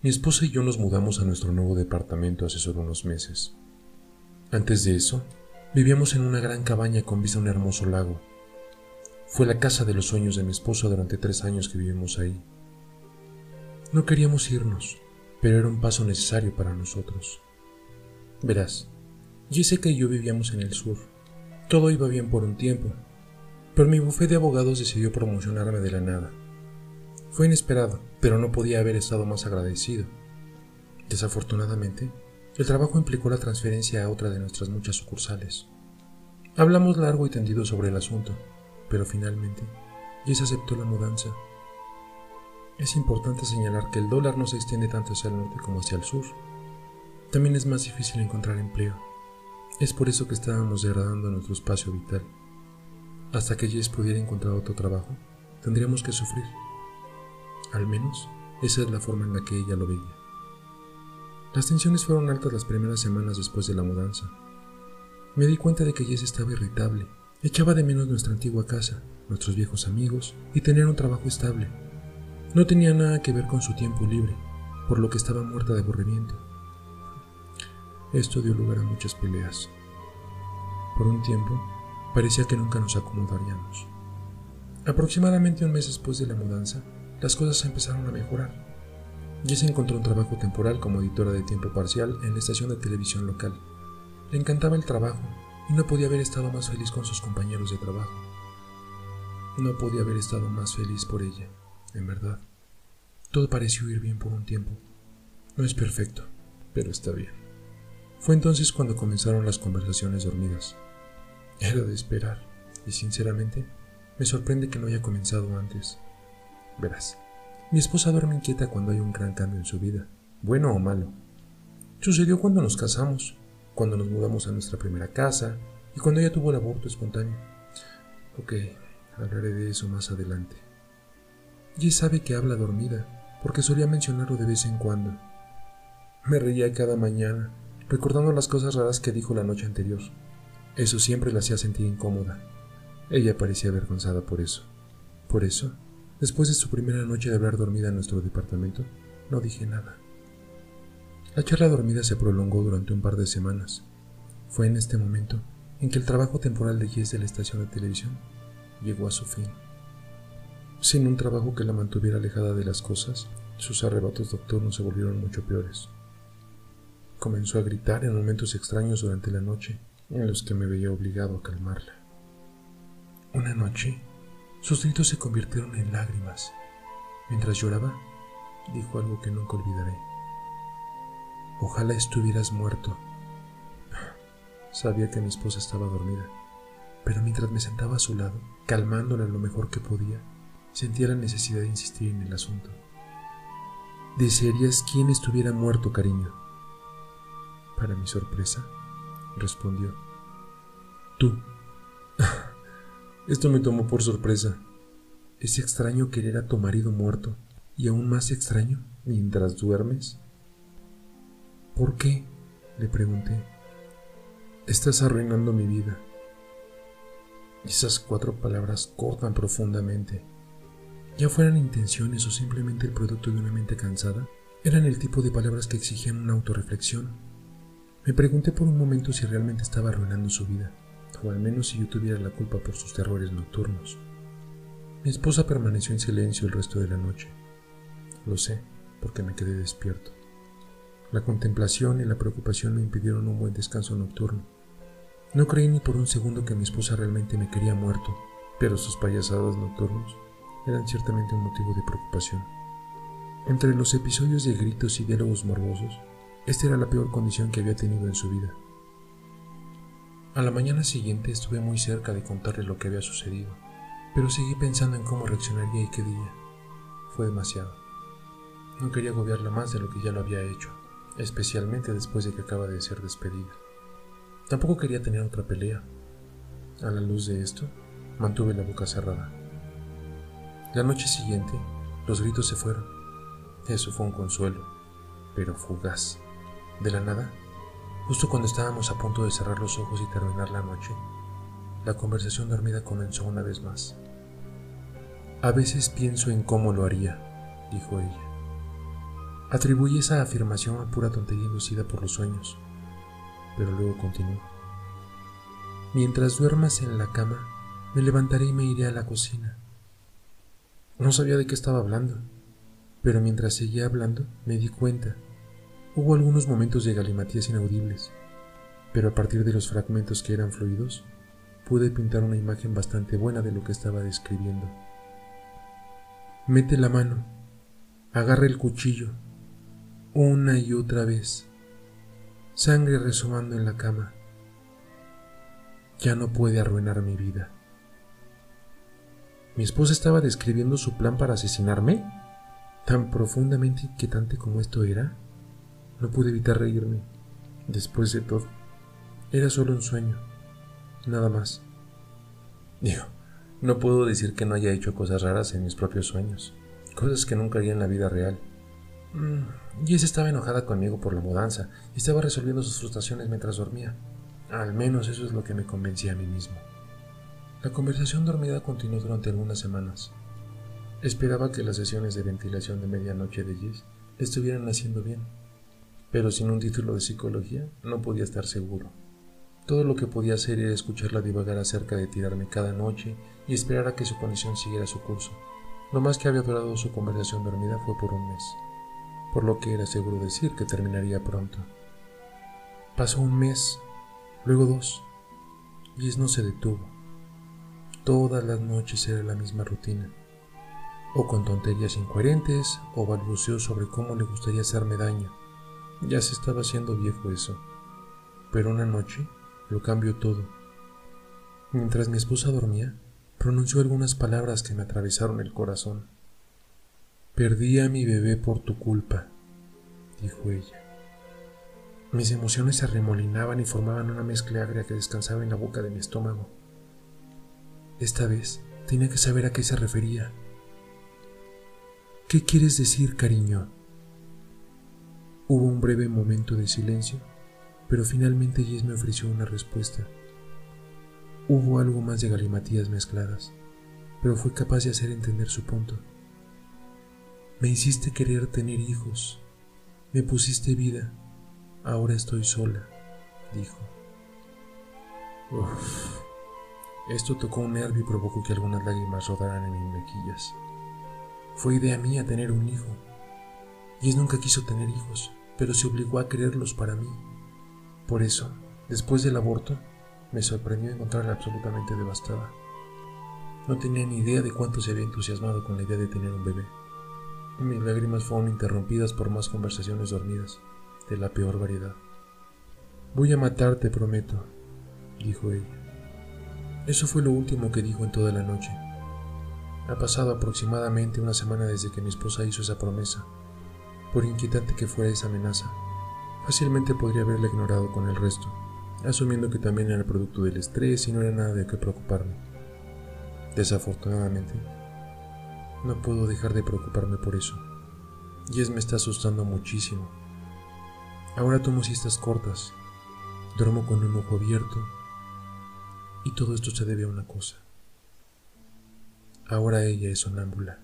Mi esposa y yo nos mudamos a nuestro nuevo departamento hace solo unos meses. Antes de eso, vivíamos en una gran cabaña con vista a un hermoso lago. Fue la casa de los sueños de mi esposa durante tres años que vivimos ahí. No queríamos irnos, pero era un paso necesario para nosotros. Verás, Jessica y yo vivíamos en el sur. Todo iba bien por un tiempo, pero mi bufete de abogados decidió promocionarme de la nada. Fue inesperado, pero no podía haber estado más agradecido. Desafortunadamente, el trabajo implicó la transferencia a otra de nuestras muchas sucursales. Hablamos largo y tendido sobre el asunto, pero finalmente, Jess aceptó la mudanza. Es importante señalar que el dólar no se extiende tanto hacia el norte como hacia el sur. También es más difícil encontrar empleo. Es por eso que estábamos degradando nuestro espacio vital. Hasta que Jess pudiera encontrar otro trabajo, tendríamos que sufrir. Al menos, esa es la forma en la que ella lo veía. Las tensiones fueron altas las primeras semanas después de la mudanza. Me di cuenta de que Jess estaba irritable. Echaba de menos nuestra antigua casa, nuestros viejos amigos y tener un trabajo estable. No tenía nada que ver con su tiempo libre, por lo que estaba muerta de aburrimiento. Esto dio lugar a muchas peleas. Por un tiempo, parecía que nunca nos acomodaríamos. Aproximadamente un mes después de la mudanza, las cosas empezaron a mejorar. Jess encontró un trabajo temporal como editora de tiempo parcial en la estación de televisión local. Le encantaba el trabajo y no podía haber estado más feliz con sus compañeros de trabajo. No podía haber estado más feliz por ella, en verdad. Todo pareció ir bien por un tiempo. No es perfecto, pero está bien. Fue entonces cuando comenzaron las conversaciones dormidas. Era de esperar, y sinceramente, me sorprende que no haya comenzado antes. Verás, mi esposa duerme inquieta cuando hay un gran cambio en su vida, bueno o malo. Sucedió cuando nos casamos, cuando nos mudamos a nuestra primera casa y cuando ella tuvo el aborto espontáneo. Ok, hablaré de eso más adelante. Ella sabe que habla dormida, porque solía mencionarlo de vez en cuando. Me reía cada mañana, recordando las cosas raras que dijo la noche anterior. Eso siempre la hacía sentir incómoda. Ella parecía avergonzada por eso. Por eso, Después de su primera noche de hablar dormida en nuestro departamento, no dije nada. La charla dormida se prolongó durante un par de semanas. Fue en este momento en que el trabajo temporal de Jess de la estación de televisión llegó a su fin. Sin un trabajo que la mantuviera alejada de las cosas, sus arrebatos nocturnos se volvieron mucho peores. Comenzó a gritar en momentos extraños durante la noche, en los que me veía obligado a calmarla. Una noche, sus gritos se convirtieron en lágrimas. Mientras lloraba, dijo algo que nunca olvidaré. Ojalá estuvieras muerto. Sabía que mi esposa estaba dormida, pero mientras me sentaba a su lado, calmándola lo mejor que podía, sentía la necesidad de insistir en el asunto. ¿Desearías quién estuviera muerto, cariño? Para mi sorpresa, respondió. Tú. Esto me tomó por sorpresa. Es extraño querer a tu marido muerto y aún más extraño mientras duermes. ¿Por qué? le pregunté. Estás arruinando mi vida. Esas cuatro palabras cortan profundamente. Ya fueran intenciones o simplemente el producto de una mente cansada, eran el tipo de palabras que exigían una autorreflexión. Me pregunté por un momento si realmente estaba arruinando su vida al menos si yo tuviera la culpa por sus terrores nocturnos. Mi esposa permaneció en silencio el resto de la noche. Lo sé, porque me quedé despierto. La contemplación y la preocupación me impidieron un buen descanso nocturno. No creí ni por un segundo que mi esposa realmente me quería muerto, pero sus payasadas nocturnos eran ciertamente un motivo de preocupación. Entre los episodios de gritos y diálogos morbosos, esta era la peor condición que había tenido en su vida. A la mañana siguiente estuve muy cerca de contarle lo que había sucedido, pero seguí pensando en cómo reaccionaría y qué diría. Fue demasiado. No quería agobiarla más de lo que ya lo había hecho, especialmente después de que acaba de ser despedida. Tampoco quería tener otra pelea. A la luz de esto, mantuve la boca cerrada. La noche siguiente, los gritos se fueron. Eso fue un consuelo, pero fugaz. De la nada, Justo cuando estábamos a punto de cerrar los ojos y terminar la noche, la conversación dormida comenzó una vez más. A veces pienso en cómo lo haría, dijo ella. Atribuí esa afirmación a pura tontería inducida por los sueños, pero luego continuó. Mientras duermas en la cama, me levantaré y me iré a la cocina. No sabía de qué estaba hablando, pero mientras seguía hablando me di cuenta. Hubo algunos momentos de galimatías inaudibles, pero a partir de los fragmentos que eran fluidos, pude pintar una imagen bastante buena de lo que estaba describiendo. Mete la mano, agarra el cuchillo, una y otra vez, sangre resonando en la cama. Ya no puede arruinar mi vida. ¿Mi esposa estaba describiendo su plan para asesinarme? ¿Tan profundamente inquietante como esto era? No pude evitar reírme. Después de todo, era solo un sueño. Nada más. Digo, no puedo decir que no haya hecho cosas raras en mis propios sueños. Cosas que nunca haría en la vida real. Mm, Jess estaba enojada conmigo por la mudanza y estaba resolviendo sus frustraciones mientras dormía. Al menos eso es lo que me convencía a mí mismo. La conversación dormida continuó durante algunas semanas. Esperaba que las sesiones de ventilación de medianoche de Jess estuvieran haciendo bien, pero sin un título de psicología no podía estar seguro. Todo lo que podía hacer era escucharla divagar acerca de tirarme cada noche y esperar a que su condición siguiera su curso. Lo más que había durado su conversación dormida fue por un mes, por lo que era seguro decir que terminaría pronto. Pasó un mes, luego dos. Jess no se detuvo. Todas las noches era la misma rutina, o con tonterías incoherentes, o balbuceó sobre cómo le gustaría hacerme daño. Ya se estaba haciendo viejo eso. Pero una noche lo cambió todo. Mientras mi esposa dormía, pronunció algunas palabras que me atravesaron el corazón. Perdí a mi bebé por tu culpa, dijo ella. Mis emociones se arremolinaban y formaban una mezcla agria que descansaba en la boca de mi estómago. Esta vez tenía que saber a qué se refería. ¿Qué quieres decir, cariño? Hubo un breve momento de silencio, pero finalmente Jess me ofreció una respuesta. Hubo algo más de galimatías mezcladas, pero fue capaz de hacer entender su punto. Me hiciste querer tener hijos, me pusiste vida, ahora estoy sola, dijo. Uf. Esto tocó un nervio y provocó que algunas lágrimas rodaran en mis mejillas. Fue idea mía tener un hijo. Jess nunca quiso tener hijos, pero se obligó a quererlos para mí. Por eso, después del aborto, me sorprendió encontrarla absolutamente devastada. No tenía ni idea de cuánto se había entusiasmado con la idea de tener un bebé. Mis lágrimas fueron interrumpidas por más conversaciones dormidas, de la peor variedad. Voy a matarte, prometo, dijo ella. Eso fue lo último que dijo en toda la noche. Ha pasado aproximadamente una semana desde que mi esposa hizo esa promesa. Por inquietante que fuera esa amenaza, fácilmente podría haberla ignorado con el resto, asumiendo que también era producto del estrés y no era nada de qué preocuparme. Desafortunadamente, no puedo dejar de preocuparme por eso. Jess me está asustando muchísimo. Ahora tomo siestas cortas, duermo con un ojo abierto y todo esto se debe a una cosa. Ahora ella es sonámbula.